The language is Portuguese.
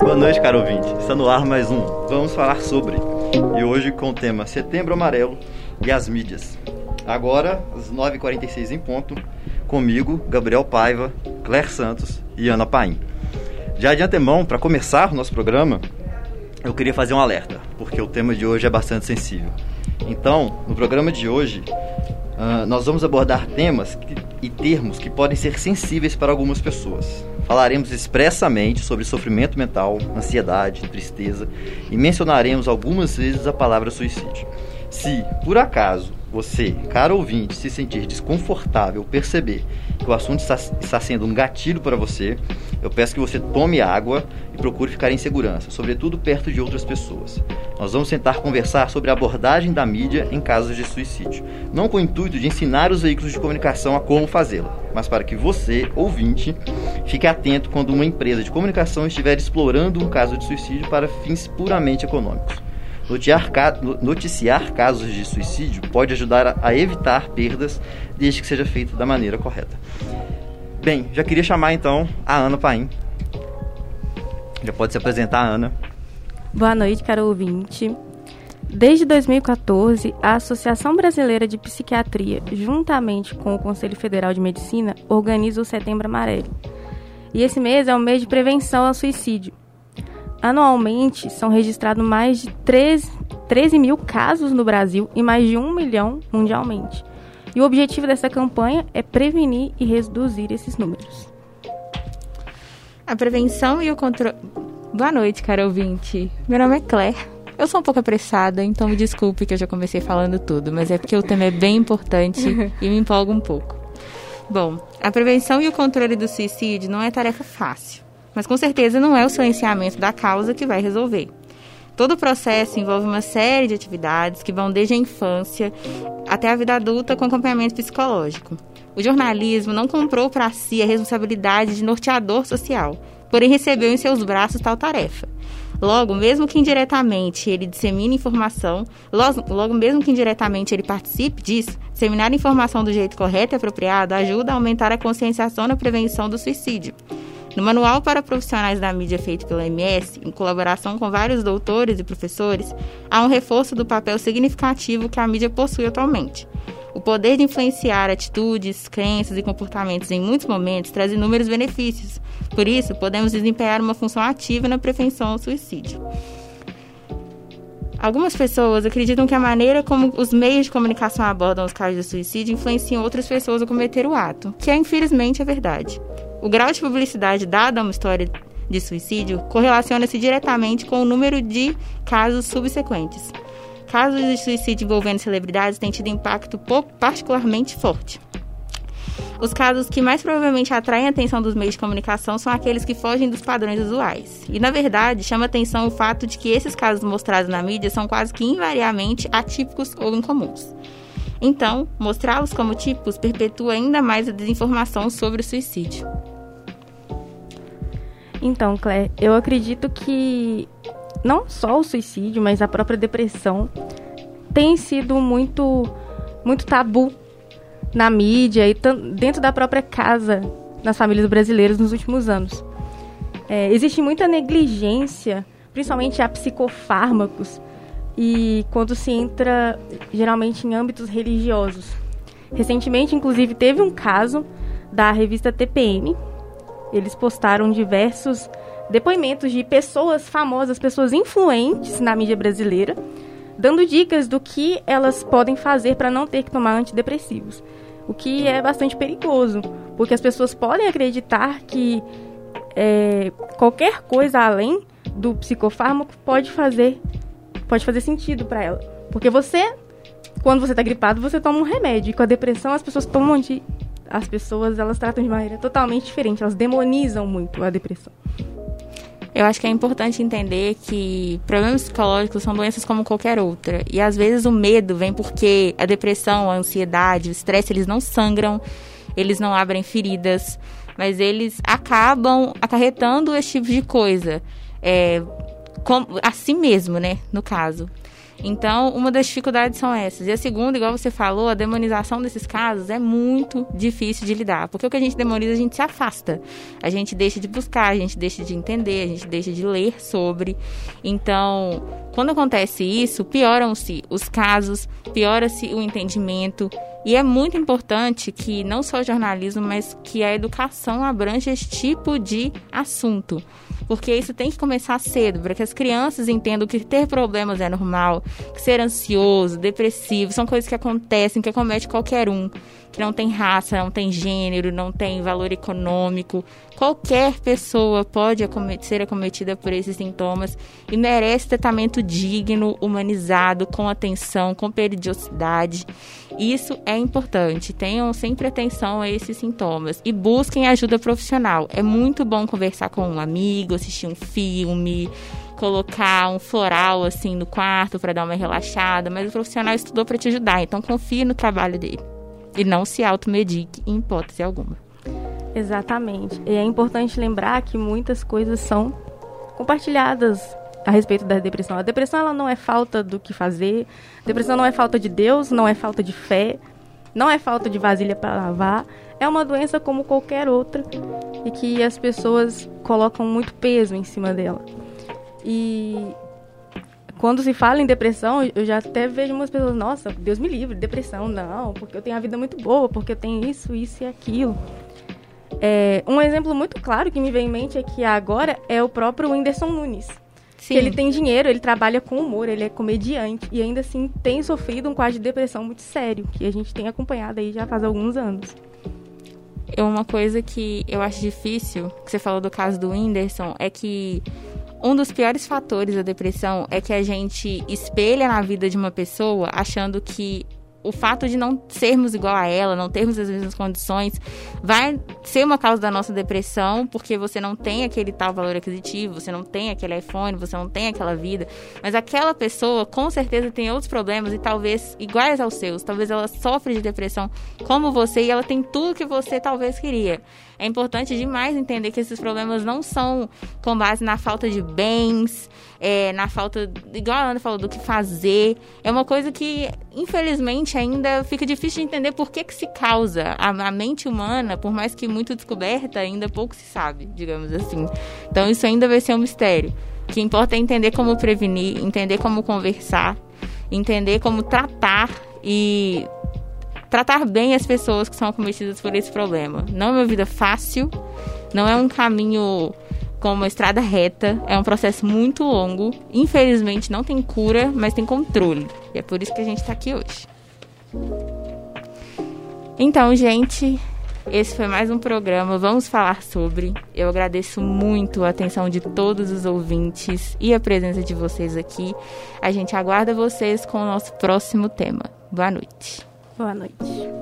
Boa noite, caro ouvinte. Está no ar mais um Vamos Falar Sobre. E hoje com o tema Setembro Amarelo e as mídias. Agora, às 9h46 em ponto, comigo, Gabriel Paiva, Claire Santos e Ana Paim. Já de antemão, para começar o nosso programa, eu queria fazer um alerta, porque o tema de hoje é bastante sensível. Então, no programa de hoje, uh, nós vamos abordar temas que, e termos que podem ser sensíveis para algumas pessoas. Falaremos expressamente sobre sofrimento mental, ansiedade, tristeza e mencionaremos algumas vezes a palavra suicídio. Se, por acaso, você, caro ouvinte, se sentir desconfortável, perceber que o assunto está, sendo um gatilho para você, eu peço que você tome água e procure ficar em segurança, sobretudo perto de outras pessoas. Nós vamos tentar conversar sobre a abordagem da mídia em casos de suicídio, não com o intuito de ensinar os veículos de comunicação a como fazê-lo, mas para que você, ouvinte, fique atento quando uma empresa de comunicação estiver explorando um caso de suicídio para fins puramente econômicos. Noticiar casos de suicídio pode ajudar a evitar perdas, desde que seja feito da maneira correta. Bem, já queria chamar então a Ana Paim. Já pode se apresentar, Ana. Boa noite, caro ouvinte. Desde 2014, a Associação Brasileira de Psiquiatria, juntamente com o Conselho Federal de Medicina, organiza o Setembro Amarelo. E esse mês é o mês de prevenção ao suicídio. Anualmente, são registrados mais de 13, 13 mil casos no Brasil e mais de um milhão mundialmente. E o objetivo dessa campanha é prevenir e reduzir esses números. A prevenção e o controle. Boa noite, cara ouvinte. Meu nome é Claire. Eu sou um pouco apressada, então me desculpe que eu já comecei falando tudo, mas é porque o tema é bem importante e me empolga um pouco. Bom, a prevenção e o controle do suicídio não é tarefa fácil. Mas com certeza não é o silenciamento da causa que vai resolver. Todo o processo envolve uma série de atividades que vão desde a infância até a vida adulta com acompanhamento psicológico. O jornalismo não comprou para si a responsabilidade de norteador social, porém recebeu em seus braços tal tarefa. Logo, mesmo que indiretamente ele dissemine informação, logo, logo mesmo que indiretamente ele participe disso, disseminar informação do jeito correto e apropriado ajuda a aumentar a conscienciação na prevenção do suicídio. No Manual para Profissionais da Mídia feito pela MS, em colaboração com vários doutores e professores, há um reforço do papel significativo que a mídia possui atualmente. O poder de influenciar atitudes, crenças e comportamentos em muitos momentos traz inúmeros benefícios. Por isso, podemos desempenhar uma função ativa na prevenção ao suicídio. Algumas pessoas acreditam que a maneira como os meios de comunicação abordam os casos de suicídio influenciam outras pessoas a cometer o ato, que é infelizmente a verdade. O grau de publicidade dado a uma história de suicídio correlaciona-se diretamente com o número de casos subsequentes. Casos de suicídio envolvendo celebridades têm tido impacto particularmente forte. Os casos que mais provavelmente atraem a atenção dos meios de comunicação são aqueles que fogem dos padrões usuais. E, na verdade, chama atenção o fato de que esses casos mostrados na mídia são quase que invariavelmente atípicos ou incomuns. Então, mostrá-los como tipos perpetua ainda mais a desinformação sobre o suicídio. Então, Claire, eu acredito que não só o suicídio, mas a própria depressão tem sido muito muito tabu na mídia e dentro da própria casa nas famílias brasileiras nos últimos anos. É, existe muita negligência, principalmente a psicofármacos, e quando se entra geralmente em âmbitos religiosos. Recentemente, inclusive, teve um caso da revista TPM. Eles postaram diversos depoimentos de pessoas famosas, pessoas influentes na mídia brasileira, dando dicas do que elas podem fazer para não ter que tomar antidepressivos. O que é bastante perigoso, porque as pessoas podem acreditar que é, qualquer coisa além do psicofármaco pode fazer pode fazer sentido para ela. Porque você, quando você tá gripado, você toma um remédio. E com a depressão, as pessoas tomam de. As pessoas, elas tratam de maneira totalmente diferente. Elas demonizam muito a depressão. Eu acho que é importante entender que problemas psicológicos são doenças como qualquer outra. E às vezes o medo vem porque a depressão, a ansiedade, o estresse, eles não sangram, eles não abrem feridas, mas eles acabam acarretando esse tipo de coisa. É, com, a si mesmo, né, no caso. Então, uma das dificuldades são essas. E a segunda, igual você falou, a demonização desses casos é muito difícil de lidar. Porque o que a gente demoniza, a gente se afasta. A gente deixa de buscar, a gente deixa de entender, a gente deixa de ler sobre. Então, quando acontece isso, pioram-se os casos, piora-se o entendimento. E é muito importante que não só o jornalismo, mas que a educação abrange esse tipo de assunto porque isso tem que começar cedo, para que as crianças entendam que ter problemas é normal, que ser ansioso, depressivo, são coisas que acontecem, que acomete qualquer um, que não tem raça, não tem gênero, não tem valor econômico. Qualquer pessoa pode ser acometida por esses sintomas e merece tratamento digno, humanizado, com atenção, com periodicidade. Isso é importante. Tenham sempre atenção a esses sintomas e busquem ajuda profissional. É muito bom conversar com um amigo, assistir um filme, colocar um floral assim no quarto para dar uma relaxada, mas o profissional estudou para te ajudar, então confie no trabalho dele e não se automedique em hipótese alguma. Exatamente. E é importante lembrar que muitas coisas são compartilhadas a respeito da depressão. A depressão ela não é falta do que fazer. A depressão não é falta de Deus, não é falta de fé, não é falta de vasilha para lavar. É uma doença como qualquer outra e que as pessoas colocam muito peso em cima dela. E quando se fala em depressão, eu já até vejo umas pessoas, nossa, Deus me livre, depressão, não, porque eu tenho a vida muito boa, porque eu tenho isso, isso e aquilo. É, um exemplo muito claro que me vem em mente é que agora é o próprio Whindersson Nunes. Sim. Ele tem dinheiro, ele trabalha com humor, ele é comediante e ainda assim tem sofrido um quadro de depressão muito sério, que a gente tem acompanhado aí já faz alguns anos. É uma coisa que eu acho difícil, que você falou do caso do Whindersson, é que um dos piores fatores da depressão é que a gente espelha na vida de uma pessoa achando que o fato de não sermos igual a ela, não termos as mesmas condições, vai ser uma causa da nossa depressão, porque você não tem aquele tal valor aquisitivo, você não tem aquele iPhone, você não tem aquela vida. Mas aquela pessoa com certeza tem outros problemas e talvez iguais aos seus. Talvez ela sofre de depressão como você e ela tem tudo que você talvez queria. É importante demais entender que esses problemas não são com base na falta de bens, é, na falta, igual a Ana falou, do que fazer. É uma coisa que, infelizmente, ainda fica difícil de entender por que, que se causa. A, a mente humana, por mais que muito descoberta, ainda pouco se sabe, digamos assim. Então, isso ainda vai ser um mistério. O que importa é entender como prevenir, entender como conversar, entender como tratar e tratar bem as pessoas que são acometidas por esse problema. Não é uma vida fácil, não é um caminho com uma estrada reta, é um processo muito longo. Infelizmente não tem cura, mas tem controle. E é por isso que a gente está aqui hoje. Então, gente, esse foi mais um programa. Vamos falar sobre. Eu agradeço muito a atenção de todos os ouvintes e a presença de vocês aqui. A gente aguarda vocês com o nosso próximo tema. Boa noite. Boa noite.